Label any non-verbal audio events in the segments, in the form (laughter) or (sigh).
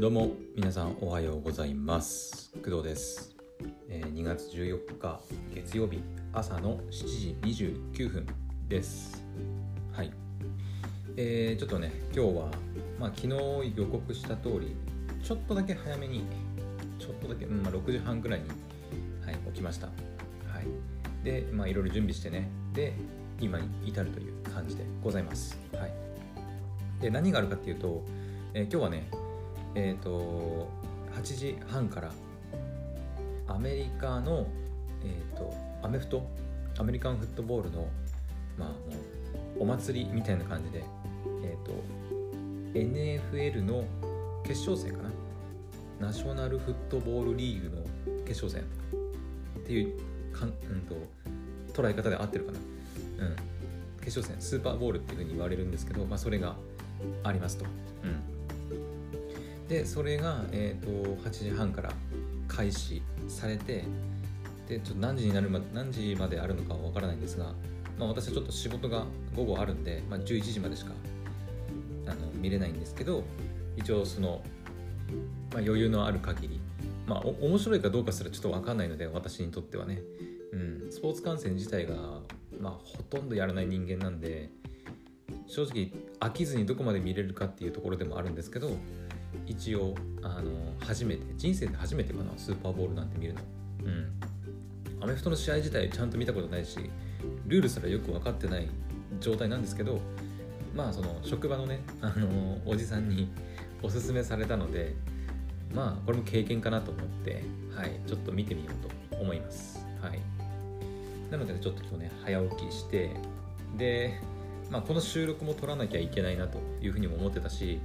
どうも皆さんおはようございます。工藤です、えー2月14日月曜日朝の7時29分です。はい。えー、ちょっとね今日はまあ昨日予告した通りちょっとだけ早めにちょっとだけ、うんまあ、6時半ぐらいに、はい、起きました。はい。でまあいろいろ準備してね。で今に至るという感じでございます。はい。で何があるかっていうと、えー今日はねえっ、と8時半からアメリカの、えー、とアメフトアメリカンフットボールの、まあ、お祭りみたいな感じで、えー、と NFL の決勝戦かな？ナショナルフットボールリーグの決勝戦っていうかん、うん、と捉え方で合ってるかな、うん、決勝戦スーパーボールっていうふうに言われるんですけど、まあ、それがありますと。うん。でそれが、えー、と8時半から開始されてでちょっと何時になるま何時まであるのかはわからないんですが、まあ、私はちょっと仕事が午後あるんで、まあ、11時までしかあの見れないんですけど一応その、まあ、余裕のある限りまあ面白いかどうかすらちょっと分かんないので私にとってはね、うん、スポーツ観戦自体が、まあ、ほとんどやらない人間なんで正直飽きずにどこまで見れるかっていうところでもあるんですけど一応あの初めて人生で初めてかなスーパーボールなんて見るの。うん。アメフトの試合自体ちゃんと見たことないしルールすらよく分かってない状態なんですけどまあその職場のねあのおじさんにおすすめされたのでまあこれも経験かなと思ってはいちょっと見てみようと思います。はい。なのでちょっと今日ね早起きしてでまあこの収録も撮らなきゃいけないなというふうにも思ってたし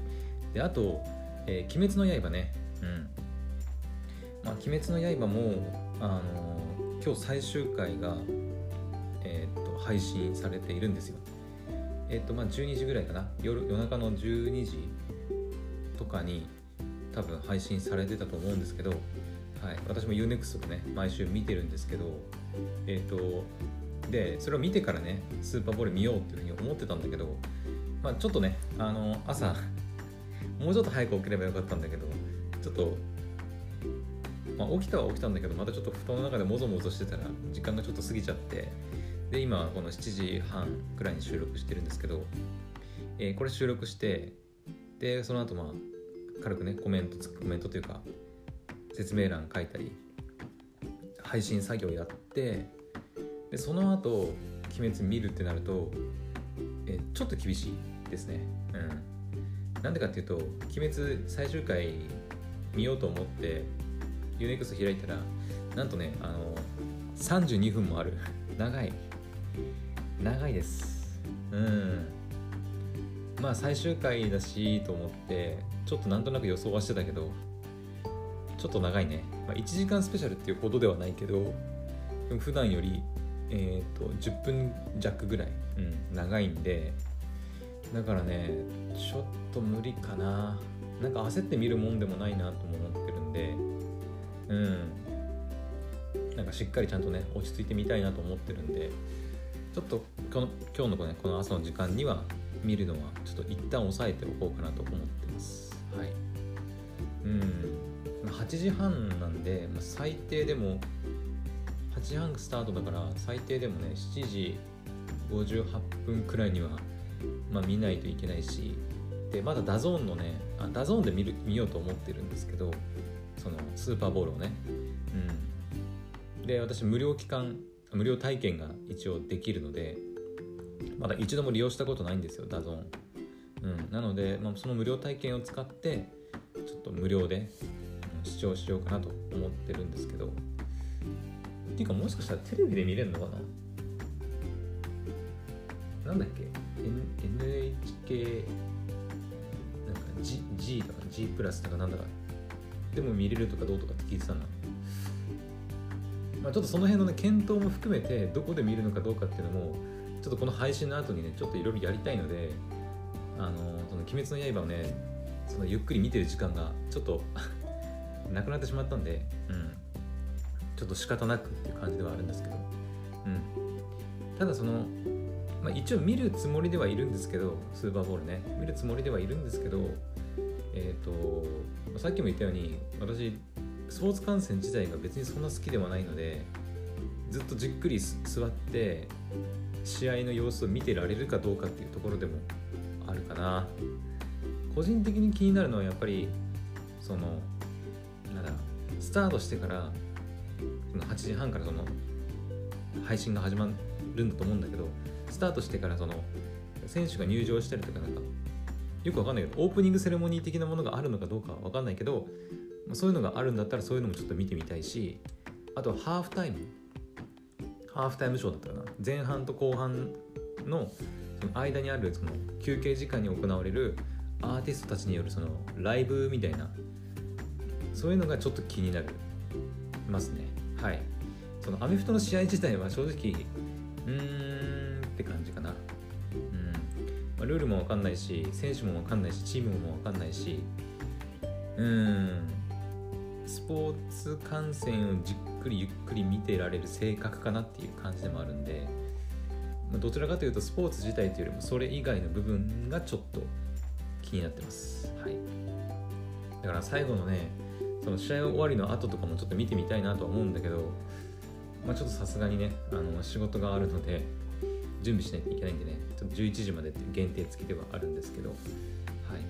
であとえー鬼滅の刃ね、うん。まあ、鬼滅の刃も、あのー今日最終回が、えーっと、配信されているんですよ。えーっと、まあ、12時ぐらいかな。夜、夜中の12時とかに多分配信されてたと思うんですけど、はい。私も UNEXT でね、毎週見てるんですけど、えっと、で、それを見てからね、スーパーボール見ようっていうふうに思ってたんだけど、まあ、ちょっとね、あの朝、もうちょっと早く起きればよかったんだけどちょっと、まあ、起きたは起きたんだけどまたちょっと布団の中でもぞもぞしてたら時間がちょっと過ぎちゃってで今この7時半くらいに収録してるんですけど、えーこれ収録してでその後まあ軽くねコメントつコメントというか説明欄書いたり配信作業やってでその後鬼滅見るってなると、えちょっと厳しいですね。うん。なんでかっていうと「鬼滅」最終回見ようと思って UNEXT 開いたらなんとねあの32分もある。(laughs) 長い。長いです。うん。まあ最終回だしと思ってちょっとなんとなく予想はしてたけどちょっと長いね、まあ、1時間スペシャルっていうほどではないけど普段よりえっ、と10分弱ぐらい、うん、長いんでだからねちょっと無理かな。なんか焦って見るもんでもないなとも思ってるんでうん。なんかしっかりちゃんとね落ち着いてみたいなと思ってるんでちょっとこの今日のね、この朝の時間には見るのはちょっと一旦抑えておこうかなと思ってます。はい。うん。まあ8時半なんで、まあ、最低でも8時半スタートだから最低でもね7時58分くらいにはまあ、見ないといけないしでまだ DAZN のねあ DAZN で見る見ようと思ってるんですけどそのスーパーボウルをね。うん。で私無料期間無料体験が一応できるのでまだ一度も利用したことないんですよ DAZN。うん。なので、まあ、その無料体験を使ってちょっと無料で視聴しようかなと思ってるんですけど。っていうかもしかしたらテレビで見れるのかな？なんだっけ、NHK なんか G, G とか G プラスとかなんだか。でも見れるとかどうとかって聞いてたなまあちょっとその辺のね検討も含めてどこで見るのかどうかっていうのもちょっとこの配信の後にねちょっといろいろやりたいのであのその「鬼滅の刃」をねそのゆっくり見てる時間がちょっと (laughs) なくなってしまったんで、うん、ちょっと仕方なくっていう感じではあるんですけど、うん、ただそのまあ、一応見るつもりではいるんですけどスーパーボールね。見るつもりではいるんですけどえっ、とさっきも言ったように私スポーツ観戦自体が別にそんな好きではないのでずっとじっくり座って試合の様子を見てられるかどうかっていうところでもあるかな。個人的に気になるのはやっぱりそのなんだスタートしてから8時半からその配信が始まるんだと思うんだけどスタートしてからその選手が入場したりとかなんかよくわかんないけどオープニングセレモニー的なものがあるのかどうかはわかんないけどそういうのがあるんだったらそういうのもちょっと見てみたいしあとハーフタイム。ハーフタイムショーだったかな。前半と後半のその間にあるその休憩時間に行われるアーティストたちによるそのライブみたいなそういうのがちょっと気になるますね。はい。そのアメフトの試合自体は正直うーんって感じかな。うん、まあ、ルールも分かんないし選手も分かんないしチームも分かんないしうん。スポーツ観戦をじっくりゆっくり見てられる性格かなっていう感じでもあるんで、まあ、どちらかというとスポーツ自体というよりもそれ以外の部分がちょっと気になってます。はい。だから最後のねその試合終わりの後とかもちょっと見てみたいなとは思うんだけどまあちょっとさすがにねあの仕事があるので準備しないといけないんでねちょっと11時までっていう限定付きではあるんですけどはい。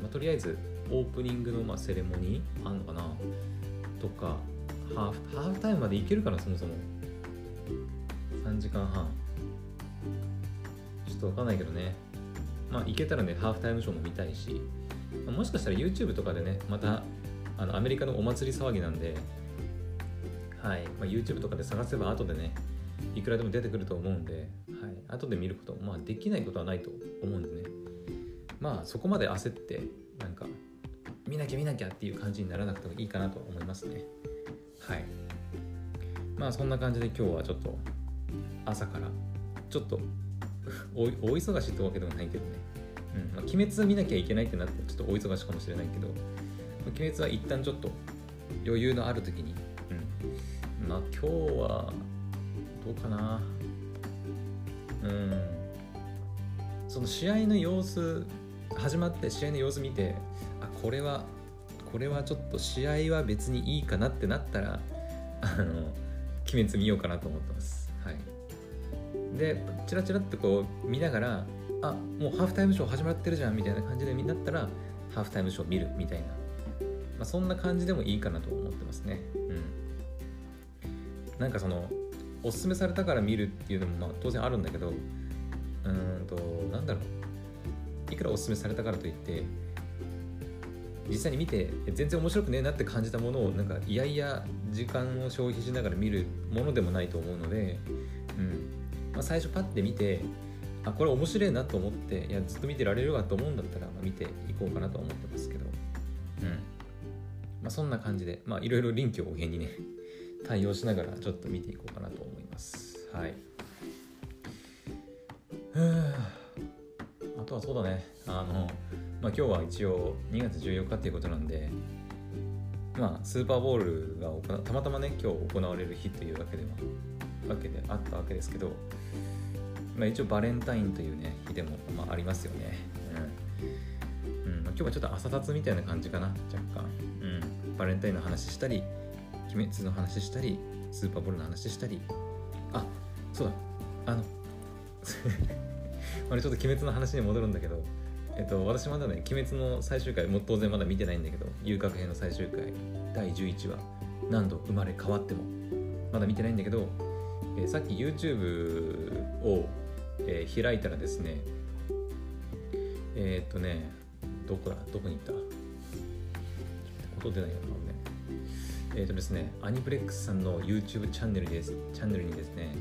まあ、とりあえずオープニングのまあセレモニーあんのかな？とかハーフタイムまでいけるかなそもそも。3時間半。ちょっとわかんないけどね。まあ行けたらねハーフタイムショーも見たいし、まあもしかしたら YouTube とかでねまたあのアメリカのお祭り騒ぎなんではい、まあ、YouTube とかで探せば後でねいくらでも出てくると思うんで、後で見ること、まあ、できないことはないと思うんでね。まあそこまで焦ってなんか見なきゃ見なきゃっていう感じにならなくてもいいかなと思いますね。はい。まあそんな感じで今日はちょっと朝からちょっと (laughs) 大大忙しってわけでもないけどね、うんまあ、鬼滅見なきゃいけないってなってちょっと大忙しかもしれないけど鬼滅は一旦ちょっと余裕のある時に、うん、まあ今日はどうかな。うん。その試合の様子始まって試合の様子見てあこれはこれはちょっと試合は別にいいかなってなったらあの鬼滅見ようかなと思ってます。はい。でチラチラってこう見ながらあもうハーフタイムショー始まってるじゃんみたいな感じでみんなったらハーフタイムショー見るみたいな、まあ、そんな感じでもいいかなと思ってますね。うん。なんかそのおすすめされたから見るっていうのもまあ当然あるんだけどうんとなんだろう。いくらおすすめされたからといって実際に見て全然面白くねえなって感じたものをなんかいやいや時間を消費しながら見るものでもないと思うので、うん。まあ、最初パッて見てあこれ面白いなと思っていやずっと見てられるわと思うんだったら、まあ、見ていこうかなと思ってますけど、うん。まあ、そんな感じでいろいろ臨機応変にね対応しながらちょっと見ていこうかなと思います。はい。あ。とはそうだね。あのまあ、今日は一応2月14日っていうことなんで、まあ、スーパーボールがたまたまね今日行われる日というわけではわけであったわけですけど、まあ、一応バレンタインというね日でも、まあ、ありますよね、うん。うん。まあ、今日はちょっと朝立つみたいな感じかな若干、うん、バレンタインの話したり鬼滅の話したりスーパーボールの話したりあそうだあの (laughs) あれちょっと鬼滅の話に戻るんだけどえっと、私まだね、鬼滅の最終回、も当然まだ見てないんだけど、遊郭編の最終回、第11話、何度生まれ変わっても、まだ見てないんだけど、えー、さっき YouTube を、えー、開いたらですね、えー、っとね、どこだ？どこに行った？音出ないよな、ね。えっとですね、アニプレックスさんの YouTube チャンネルです。チャンネルにですね、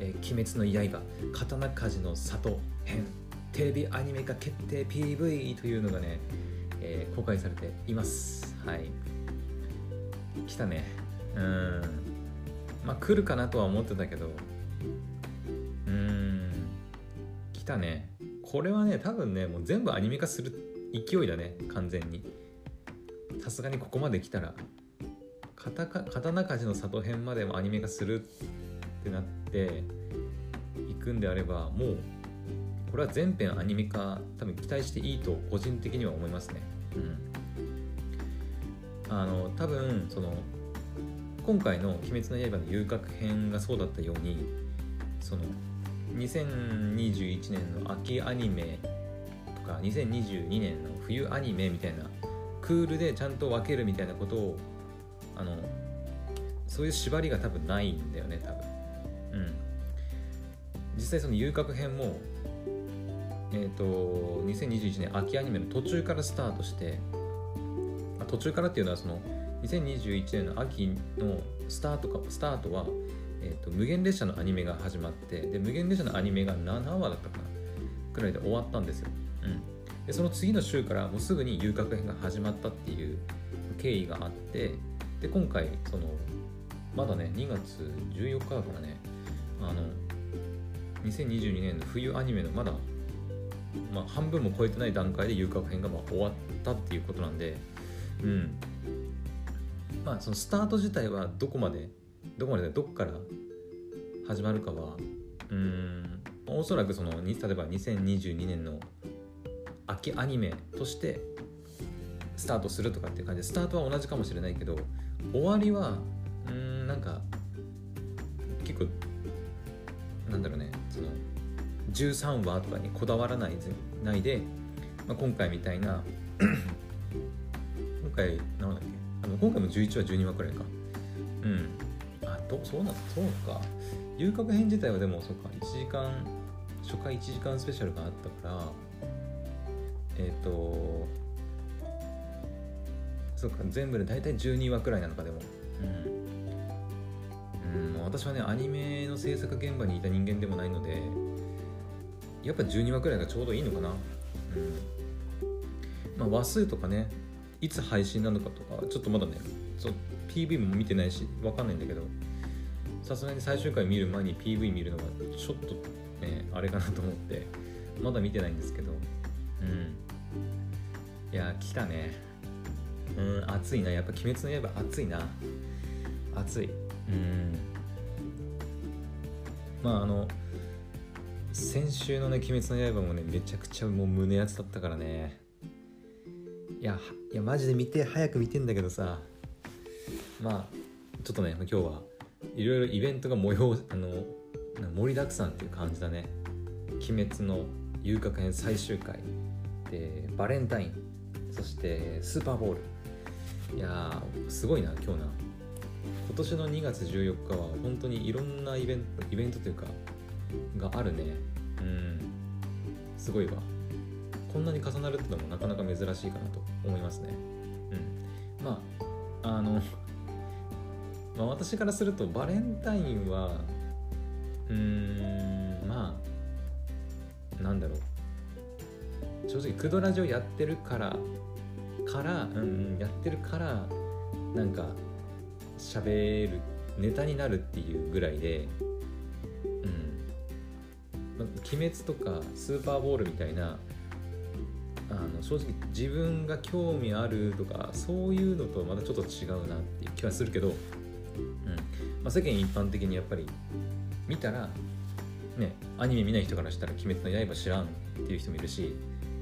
えー、鬼滅の刃、刀鍛冶の里編テレビアニメ化決定 PV というのがね、えー、公開されています。はい。来たね。うん。まあ来るかなとは思ってたけど。うん。来たね。これはね多分ねもう全部アニメ化する勢いだね。完全に。さすがにここまで来たら。刀鍛冶の里編までもアニメ化するってなっていくんであればもうこれは全編アニメ化多分期待していいと個人的には思いますね。うん。あの多分その今回の「鬼滅の刃」の遊郭編がそうだったようにその2021年の秋アニメとか2022年の冬アニメみたいなクールでちゃんと分けるみたいなことをあのそういう縛りが多分ないんだよね多分際その遊郭編もえっ、ー、と2021年秋アニメの途中からスタートして途中からっていうのはその2021年の秋のスタートかスタートは、えーと、無限列車のアニメが始まってで無限列車のアニメが7話だったかなくらいで終わったんですよ、うん、でその次の週からもうすぐに遊郭編が始まったっていう経緯があってで今回そのまだね2月14日からねあの2022年の冬アニメのまだ、まあ、半分も超えてない段階で遊郭編がまあ終わったっていうことなんでうん。まあそのスタート自体はどこまでどこまでどこから始まるかはうん。おそらくその例えば2022年の秋アニメとしてスタートするとかっていう感じでスタートは同じかもしれないけど終わりはうんなんか結構なんだろうね。その13話とかにこだわらないないで、まあ、今回みたいな (clears throat) 今回なんだっけあの今回も11話12話くらいか。うん。あどそうなのそうか。遊郭編自体はでもそうか。1時間初回1時間スペシャルがあったからえっ、ー、とそうか全部で大体12話くらいなのかでも。うん。うん私はねアニメの制作現場にいた人間でもないのでやっぱ12話くらいがちょうどいいのかな。うん。まあ話数とかねいつ配信なのかとかちょっとまだねそう PV も見てないし分かんないんだけどさすがに最終回見る前に PV 見るのはちょっとねあれかなと思ってまだ見てないんですけど。うん。いや来たね。うん暑いな。やっぱ鬼滅の刃暑いな。暑い。うん。まああの先週のね「鬼滅の刃」もねめちゃくちゃもう胸熱だったからね。いやいやマジで見て早く見てんだけどさ。まあちょっとね今日はいろいろイベントが模様あの盛りだくさんっていう感じだね。鬼滅の遊郭編最終回。でバレンタイン。そしてスーパーボール。いやすごいな今日な。今年の2月14日は本当にいろんなイベントイベントというかがあるね。うん。すごいわ。こんなに重なるってのもなかなか珍しいかなと思いますね。うん、まああの、(laughs) まあ、私からするとバレンタインはうーんまあなんだろう。正直クドラジオやってるからからうんやってるからなんか喋るネタになるっていうぐらいでうん。鬼滅とかスーパーボールみたいなあの正直自分が興味あるとかそういうのとまたちょっと違うなっていう気はするけど、うん。ま、世間一般的にやっぱり見たらねアニメ見ない人からしたら「鬼滅の刃」知らんっていう人もいるし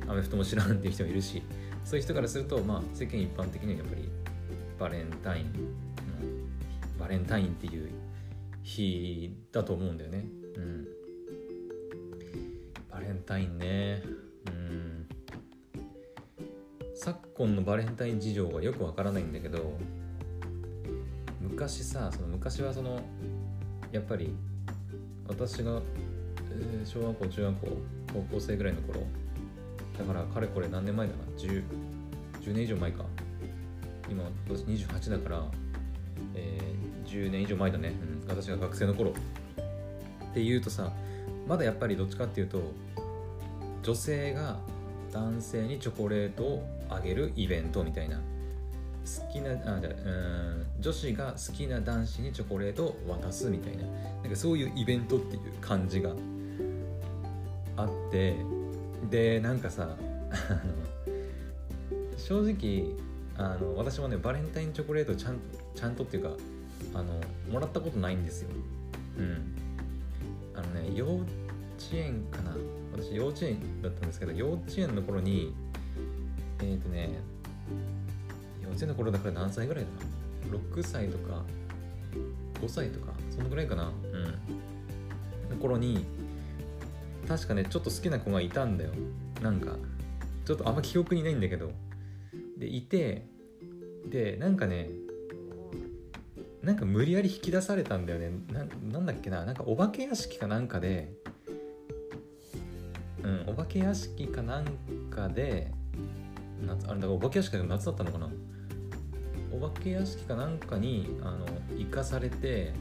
アメフトも知らんっていう人もいるしそういう人からすると、まあ、世間一般的にはやっぱりバレンタイン、バレンタインっていう日だと思うんだよね。うん、バレンタインね。うん昨今のバレンタイン事情がよくわからないんだけど昔さその昔はそのやっぱり私が、えー、小学校中学校高校生ぐらいの頃だからかれこれ何年前だな？10, 10年以上前か今私28だから、10年以上前だね、うん、私が学生の頃。っていうとさまだやっぱりどっちかっていうと女性が男性にチョコレートをあげるイベントみたいな。好きなあじゃうん女子が好きな男子にチョコレートを渡すみたいな。なんかそういうイベントっていう感じがあって。でなんかさ正直あの私もねバレンタインチョコレートちゃんちゃんとっていうかあのもらったことないんですよ。うん。あのね幼稚園かな。私幼稚園だったんですけど幼稚園の頃にえっ、ー、とね幼幼稚園の頃だから何歳ぐらいだ6歳とか5歳とかそのぐらいかな。うん。の頃に確かねちょっと好きな子がいたんだよ。なんかちょっとあんま記憶にないんだけど。でいてでなんかねなんか無理やり引き出されたんだよね。なんだっけな。なんかお化け屋敷かなんかでうんお化け屋敷かなんかで夏あれだからお化け屋敷でも夏だったのかな。お化け屋敷かなんかにあの行かされて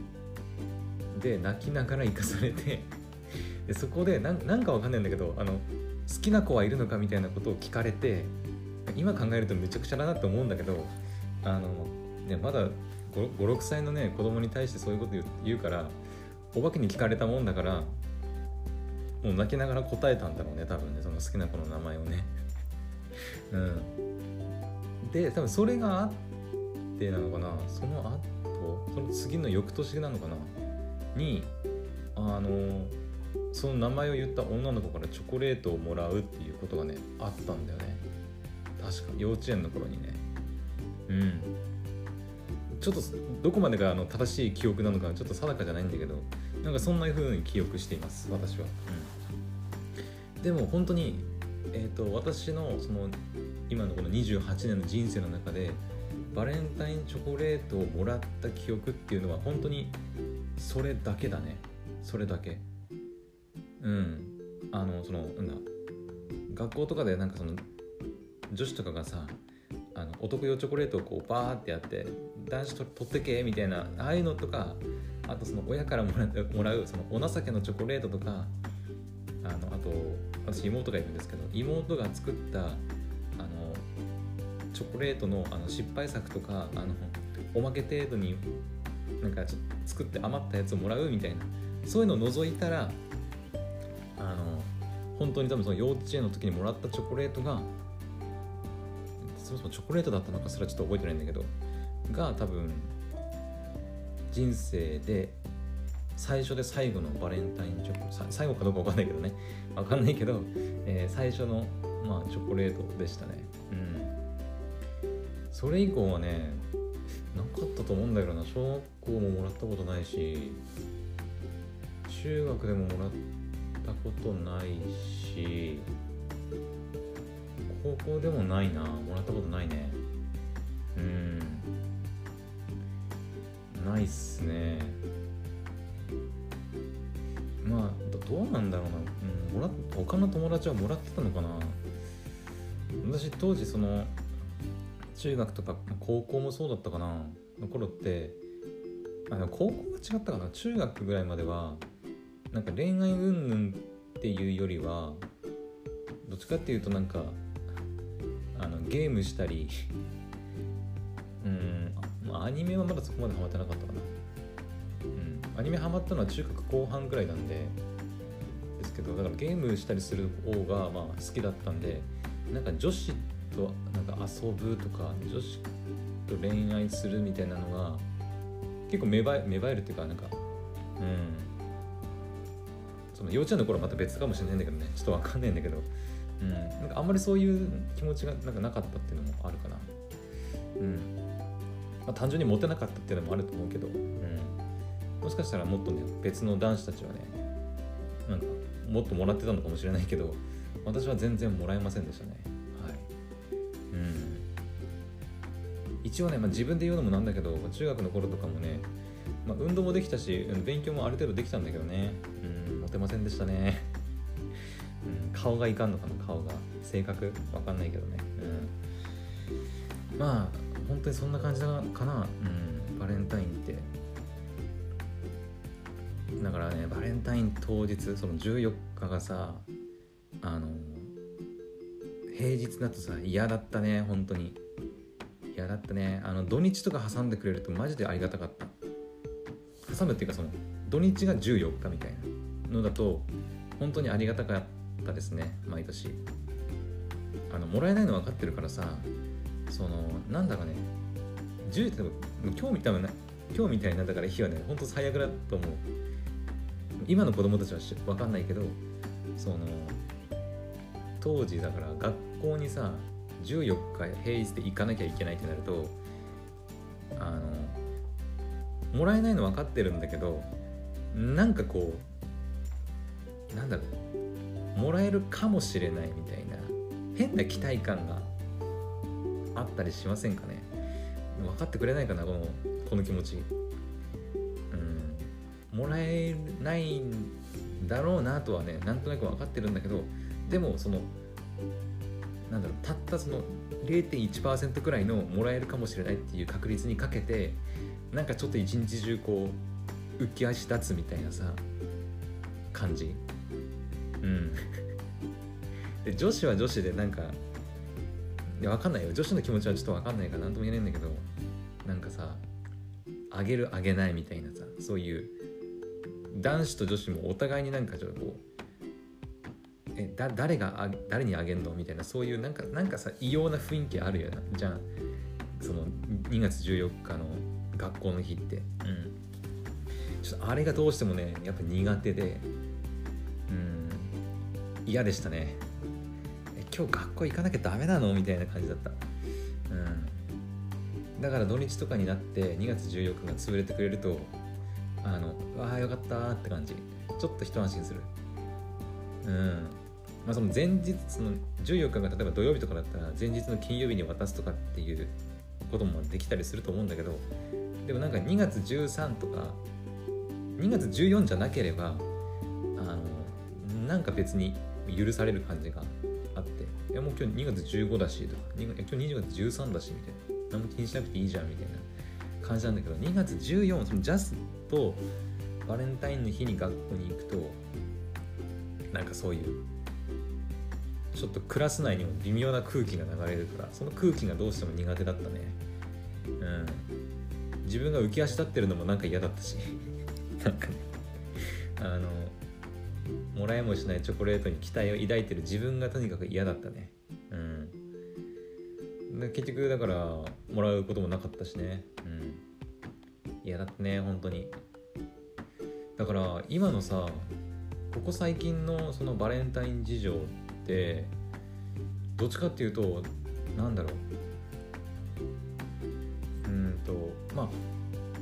で泣きながら行かされてでそこでななんかわかんないんだけどあの好きな子はいるのかみたいなことを聞かれて今考えるとめちゃくちゃだなって思うんだけどあの、ね、まだ56歳のね子供に対してそういうこと言うからお化けに聞かれたもんだからもう泣きながら答えたんだろうね多分ねその好きな子の名前をね。うん。で多分それがあってなのかな。その後その次の翌年なのかな。にあのその名前を言った女の子からチョコレートをもらうっていうことがねあったんだよね。確か幼稚園の頃にね。ちょっとどこまでがあの正しい記憶なのかちょっと定かじゃないんだけどなんかそんな風に記憶しています私は、うん、でも本当にえーと、私のその今のこの28年の人生の中でバレンタインチョコレートをもらった記憶っていうのは本当にそれだけだね。それだけ。うん。あのそのなんだ学校とかでなんかその女子とかがさあのお得用チョコレートをこうバーってやって男子と取ってけみたいなああいうのとかあとその親からもらもらうそのお情けのチョコレートとかあのあと私妹がいるんですけど妹が作ったあのチョコレートのあの失敗作とかあのおまけ程度になんかちょっと作って余ったやつをもらうみたいなそういうのを除いたらあの本当に多分その幼稚園の時にもらったチョコレートがそもそもチョコレートだったのかすらちょっと覚えてないんだけどが多分人生で最初で最後のバレンタインチョコ最後かどうか分かんないけどね。分かんないけど、えー、最初の、まあ、チョコレートでしたね。うん。それ以降はねなかったと思うんだけどな。小学校ももらったことないし中学でももらったことないし高校でもないな。もらったことないね。うん。ないっすね。まあどうなんだろうな、うん、もら他の友達はもらってたのかな。私当時その中学とか高校もそうだったかな。の頃ってあの高校は違ったかな。中学ぐらいまではなんか恋愛云々っていうよりはどっちかっていうとなんかあのゲームしたりうんアニメはまだそこまでハマってなかったかな。うん。アニメハマったのは中学後半ぐらいなんでですけどだからゲームしたりする方がまあ好きだったんでなんか女子となんか遊ぶとか女子と恋愛するみたいなのが結構芽生え芽生えるっていうかなんかうん。その幼稚園の頃はまた別かもしれないんだけどね。ちょっとわかんないんだけど、うん、なんかあんまりそういう気持ちがなんかなかったっていうのもあるかな。まあ単純にモテなかったっていうのもあると思うけどうん。もしかしたらもっとね別の男子たちはねなんかもっともらってたのかもしれないけど私は全然もらえませんでしたね。はい。うん。一応ね、まあ、自分で言うのもなんだけど中学の頃とかもね、まあ、運動もできたし勉強もある程度できたんだけどねうんモテませんでしたね、うん、顔がいかんのかな顔が。性格？わかんないけどね。うん。まあ本当にそんな感じだかなうん。バレンタインって。だからねバレンタイン当日その14日がさあの平日だとさ嫌だったね本当に。嫌だったね。あの土日とか挟んでくれるとマジでありがたかった。挟むっていうかその土日が14日みたいなのだと本当にありがたかったですね毎年。あのもらえないの分かってるからさそのなんだかね10って今日みたいな今日みたいなだから日はねほんと最悪だと思う。今の子供たちは分かんないけどその当時だから学校にさ14日平日で行かなきゃいけないってなるとあのもらえないの分かってるんだけどなんかこうなんだろうもらえるかもしれないみたいな変な期待感があったりしませんかね？分かってくれないかなこのこの気持ち。うん。もらえないんだろうなとはねなんとなく分かってるんだけどでもそのなんだろうたったその0.1%くらいのもらえるかもしれないっていう確率にかけてなんかちょっと一日中こう浮き足立つみたいなさ感じ。うん。(laughs) で女子は女子でなんかいや分かんないよ。女子の気持ちはちょっと分かんないから何とも言えないんだけどなんかさあげるあげないみたいなさそういう男子と女子もお互いになんかちょっとこうえだ誰があ誰にあげんのみたいなそういうなんかなんかさ異様な雰囲気あるよな。じゃあその2月14日の学校の日って。うん。ちょっとあれがどうしてもねやっぱ苦手でうん嫌でしたね。え今日学校行かなきゃダメなの？みたいな感じだった。うん。だから土日とかになって2月14日が潰れてくれるとあのわあよかったって感じ。ちょっと一安心する。うん。まあその前日の14日が例えば土曜日とかだったら前日の金曜日に渡すとかっていうこともできたりすると思うんだけどでもなんか2月13とか2月14じゃなければあのなんか別に許される感じがやもう今日2月15だしとか今日2月13だしみたいな。何も気にしなくていいじゃんみたいな感じなんだけど2月14そのジャスとバレンタインの日に学校に行くとなんかそういうちょっとクラス内にも微妙な空気が流れるからその空気がどうしても苦手だったね。うん。自分が浮き足立ってるのもなんか嫌だったし。(laughs) なんかね。あのもらえもしないチョコレートに期待を抱いてる自分がとにかく嫌だったね。うん。で結局だからもらうこともなかったしね。うん。嫌だったね本当に。だから今のさここ最近のそのバレンタイン事情ってどっちかっていうとなんだろう。うんとまあ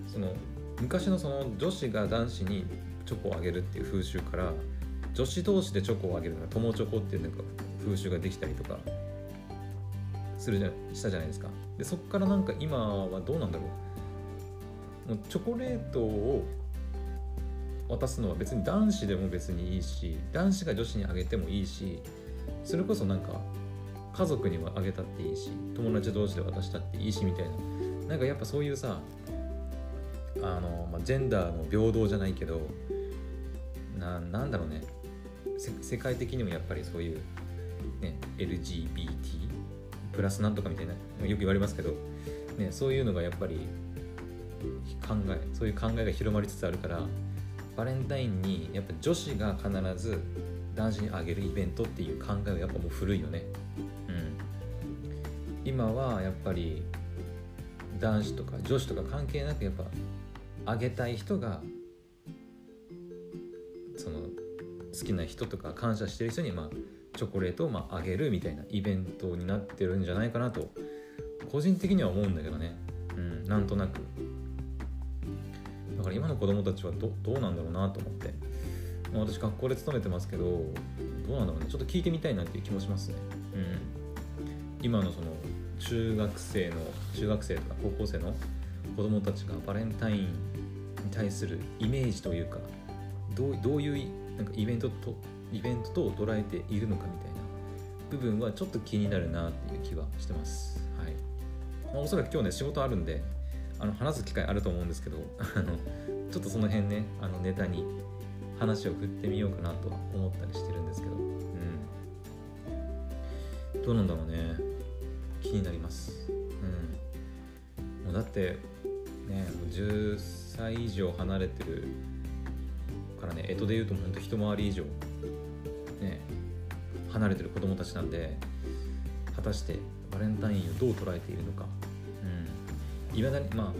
その昔のその女子が男子にチョコをあげるっていう風習から女子同士でチョコをあげるのが友チョコっていうなんか風習ができたりとかするじゃしたじゃないですか。でそっからなんか今はどうなんだろう。もうチョコレートを渡すのは別に男子でも別にいいし男子が女子にあげてもいいしそれこそなんか家族にもあげたっていいし友達同士で渡したっていいしみたいな。なんかやっぱそういうさあの、まあ、ジェンダーの平等じゃないけどななんだろうね。世界的にもやっぱりそういう、ね、LGBT プラスなんとかみたいなよく言われますけど、ね、そういうのがやっぱり考えそういう考えが広まりつつあるからバレンタインにやっぱ女子が必ず男子にあげるイベントっていう考えはやっぱもう古いよね。うん。今はやっぱり男子とか女子とか関係なくやっぱあげたい人が好きな人とか感謝してる人にまあチョコレートをまあげるみたいなイベントになってるんじゃないかなと個人的には思うんだけどねうんなんとなく。だから今の子供たちはどどうなんだろうなと思って、まあ、私学校で勤めてますけどどうなんだろうね。ちょっと聞いてみたいなっていう気もしますね。うん。今のその中学生の中学生とか高校生の子供たちがバレンタインに対するイメージというかどうどういうなんかイベントとイベントと捉えているのかみたいな部分はちょっと気になるなっていう気はしてます。はい。まあ、おそらく今日ね仕事あるんであの話す機会あると思うんですけど (laughs) あのちょっとその辺ねあのネタに話を振ってみようかなとは思ったりしてるんですけど、うん、どうなんだろうね。気になります。うん、もうだってねもう10歳以上離れてるからね干支で言うとほんと一回り以上ね離れてる子供たちなんで果たしてバレンタインをどう捉えているのか。うん。いまだにま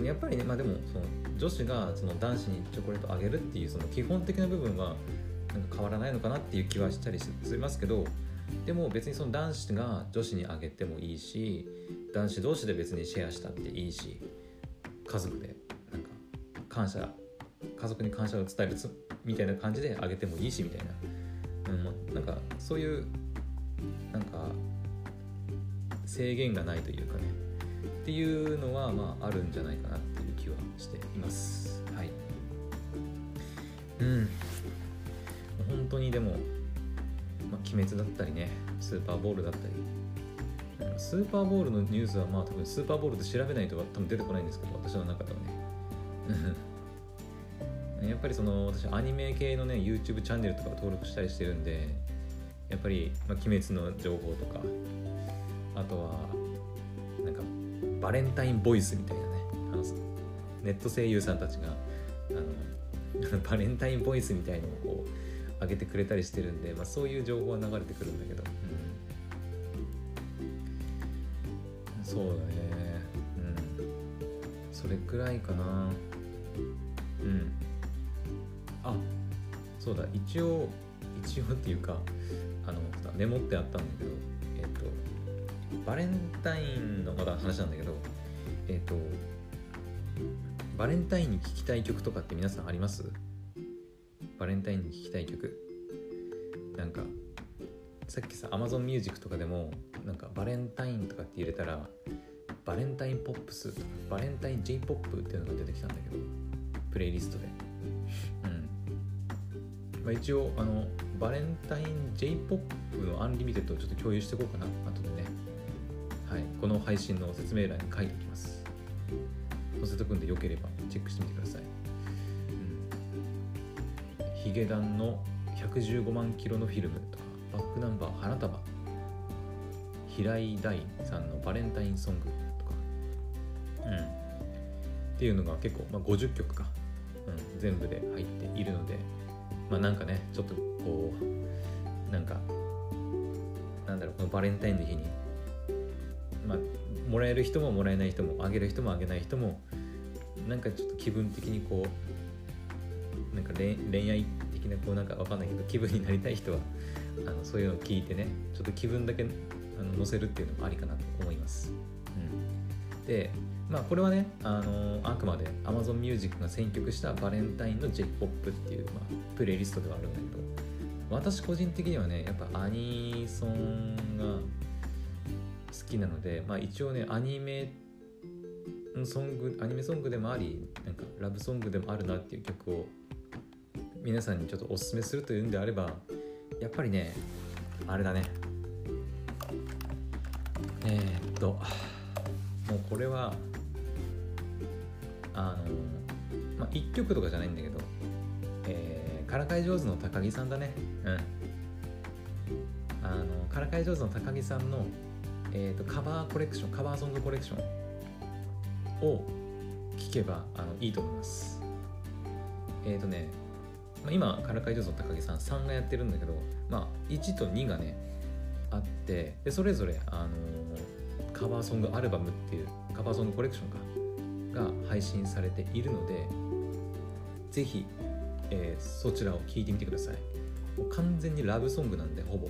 あやっぱりねまあでもその女子がその男子にチョコレートあげるっていうその基本的な部分はなんか変わらないのかなっていう気はしたりしますけどでも別にその男子が女子にあげてもいいし男子同士で別にシェアしたっていいし家族でなんか感謝家族に感謝を伝えるみたいな感じであげてもいいしみたいな、うん、なんかそういうなんか制限がないというかね。っていうのはまああるんじゃないかなっていう気はしています。はい。うん。本当にでも、まあ、鬼滅だったりねスーパーボールだったり。スーパーボールのニュースはまあ多分スーパーボールで調べないと多分出てこないんですけど私の中ではね。やっぱりその私アニメ系のね YouTube チャンネルとか登録したりしてるんでやっぱり、まあ、鬼滅の情報とかあとはなんかバレンタインボイスみたいなねあのネット声優さんたちがあの (laughs) バレンタインボイスみたいのをこう上げてくれたりしてるんで、まあ、そういう情報は流れてくるんだけど、うん、そうだね。うん。それくらいかな。うん。あそうだ。一応一応っていうかあのメモってあったんだけどえっ、とバレンタインのまだ話なんだけどえっ、とバレンタインに聴きたい曲とかって皆さんあります？バレンタインに聴きたい曲。なんかさっきさ Amazon Music とかでもなんかバレンタインとかって入れたらバレンタインポップスとかバレンタイン J-POP っていうのが出てきたんだけどプレイリストで。まあ一応あのバレンタイン J-POP のアンリミテッドをちょっと共有していこうかな後でね。はいこの配信の説明欄に書いておきます。載せとくんでよければチェックしてみてください、うん、ヒゲダンの115万キロのフィルムとかバックナンバー花束。平井大さんのバレンタインソングとか。うん。っていうのが結構、まあ、50曲か、うん、全部で入っているので。まあなんかねちょっとこうなんかなんだろうこのバレンタインの日にまあもらえる人ももらえない人もあげる人もあげない人もなんかちょっと気分的にこうなんか恋愛的なこうなんかわかんないけど気分になりたい人はあのそういうのを聞いてねちょっと気分だけあの乗せるっていうのもありかなと思います。うん、でまあこれはねあのあくまで Amazon Music が選曲したバレンタインの J-POP っていう、まあ、プレイリストではあるんだけど私個人的にはねやっぱアニソンが好きなので、まあ、一応ねアニメソングアニメソングでもありなんかラブソングでもあるなっていう曲を皆さんにちょっとおすすめするというんであればやっぱりねあれだね。えー、っともうこれはあのまあ1曲とかじゃないんだけどえー、からかい上手の高木さんだね。うん。あのからかい上手の高木さんの、えーと、とカバーコレクションカバーソングコレクションを聴けばあのいいと思います。えっ、ー、とねまあ、今からかい上手の高木さん3がやってるんだけど、まあ、1と2がねあってでそれぞれ、あのー、カバーソングアルバムっていうカバーソングコレクションか。が配信されているのでぜひ、えー、そちらを聴いてみてください。もう完全にラブソングなんでほぼ。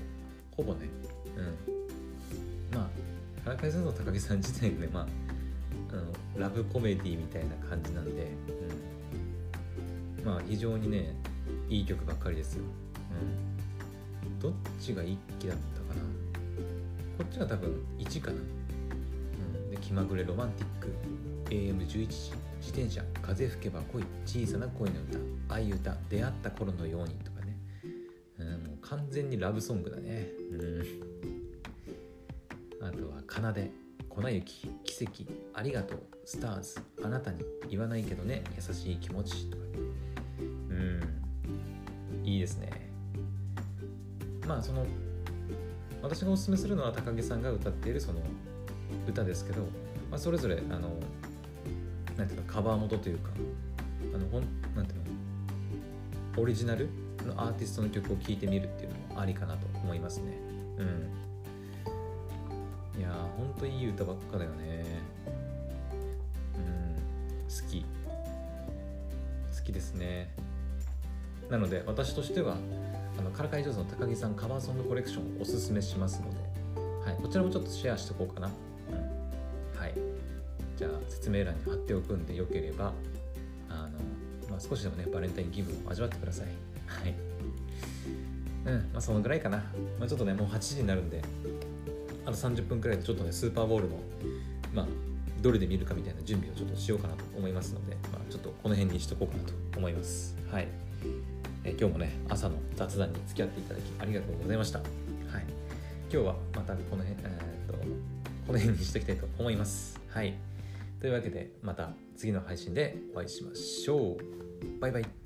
ほぼね。うん。まあからかい上手の高木さん自体がねまああのラブコメディみたいな感じなんで、うん、まあ非常にねいい曲ばっかりですよ、うん、どっちが1期だったかな。こっちが多分1かな、うん、で気まぐれロマンティック。AM11 時自転車風吹けば恋小さな恋の歌愛歌出会った頃のようにとかね、うん、もう完全にラブソングだね。うん。あとは奏で粉雪奇跡ありがとうスターズあなたに言わないけどね優しい気持ちとかね。うん。いいですね。まあその私がおすすめするのは高木さんが歌っているその歌ですけど、まあ、それぞれあのなんていうのカバー元というかあのほんなんていうのオリジナルのアーティストの曲を聴いてみるっていうのもありかなと思いますね。うん。いやーほんといい歌ばっかだよね。うん。好き。好きですね。なので私としてはあのカラカイ上手の高木さんカバーソングコレクションをおすすめしますので、はい、こちらもちょっとシェアしておこうかな、説明欄に貼っておくんでよければあの、まあ、少しでもねバレンタイン気分を味わってください。はい。うんまあそのぐらいかな、まあ、ちょっとねもう8時になるんであと30分くらいでちょっとねスーパーボールのまあどれで見るかみたいな準備をちょっとしようかなと思いますので、まあ、ちょっとこの辺にしとこうかなと思います。はい。え今日もね朝の雑談に付き合っていただきありがとうございました。はい、今日はまたこの辺、えー、っとこの辺にしておきたいと思います。はい、というわけでまた次の配信でお会いしましょう。バイバイ。